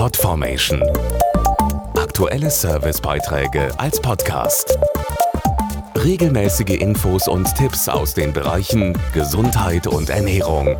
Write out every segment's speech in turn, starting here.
Podformation. Aktuelle Servicebeiträge als Podcast. Regelmäßige Infos und Tipps aus den Bereichen Gesundheit und Ernährung.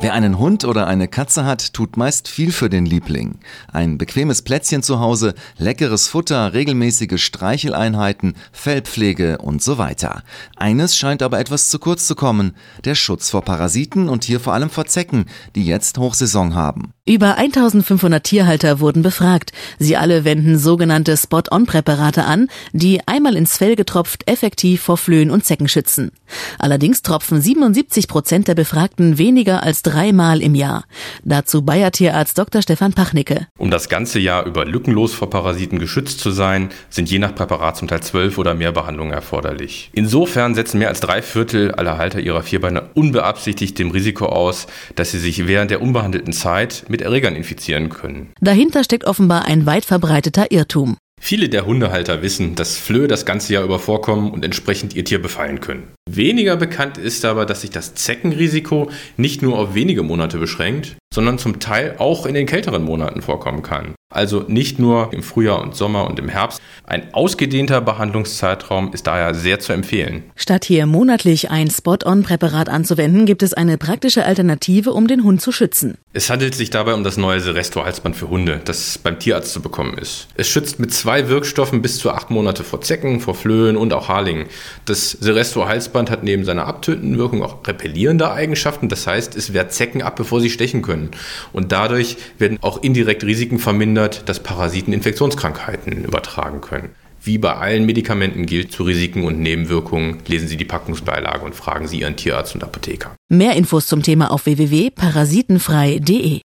Wer einen Hund oder eine Katze hat, tut meist viel für den Liebling. Ein bequemes Plätzchen zu Hause, leckeres Futter, regelmäßige Streicheleinheiten, Fellpflege und so weiter. Eines scheint aber etwas zu kurz zu kommen, der Schutz vor Parasiten und hier vor allem vor Zecken, die jetzt Hochsaison haben. Über 1500 Tierhalter wurden befragt. Sie alle wenden sogenannte Spot-on-Präparate an, die einmal ins Fell getropft effektiv vor Flöhen und Zecken schützen. Allerdings tropfen 77 Prozent der Befragten weniger als dreimal im Jahr. Dazu Bayer Tierarzt Dr. Stefan Pachnicke. Um das ganze Jahr über lückenlos vor Parasiten geschützt zu sein, sind je nach Präparat zum Teil zwölf oder mehr Behandlungen erforderlich. Insofern setzen mehr als drei Viertel aller Halter ihrer Vierbeine unbeabsichtigt dem Risiko aus, dass sie sich während der unbehandelten Zeit mit Erregern infizieren können. Dahinter steckt offenbar ein weit verbreiteter Irrtum. Viele der Hundehalter wissen, dass Flöhe das ganze Jahr über vorkommen und entsprechend ihr Tier befallen können. Weniger bekannt ist aber, dass sich das Zeckenrisiko nicht nur auf wenige Monate beschränkt, sondern zum Teil auch in den kälteren Monaten vorkommen kann. Also nicht nur im Frühjahr und Sommer und im Herbst. Ein ausgedehnter Behandlungszeitraum ist daher sehr zu empfehlen. Statt hier monatlich ein Spot-on-Präparat anzuwenden, gibt es eine praktische Alternative, um den Hund zu schützen. Es handelt sich dabei um das neue Seresto-Halsband für Hunde, das beim Tierarzt zu bekommen ist. Es schützt mit zwei Wirkstoffen bis zu acht Monate vor Zecken, vor Flöhen und auch Harlingen. Das Seresto-Halsband hat neben seiner abtötenden Wirkung auch repellierende Eigenschaften. Das heißt, es wehrt Zecken ab, bevor sie stechen können. Und dadurch werden auch indirekt Risiken vermindert dass Parasiten Infektionskrankheiten übertragen können. Wie bei allen Medikamenten gilt zu Risiken und Nebenwirkungen, lesen Sie die Packungsbeilage und fragen Sie Ihren Tierarzt und Apotheker. Mehr Infos zum Thema auf www.parasitenfrei.de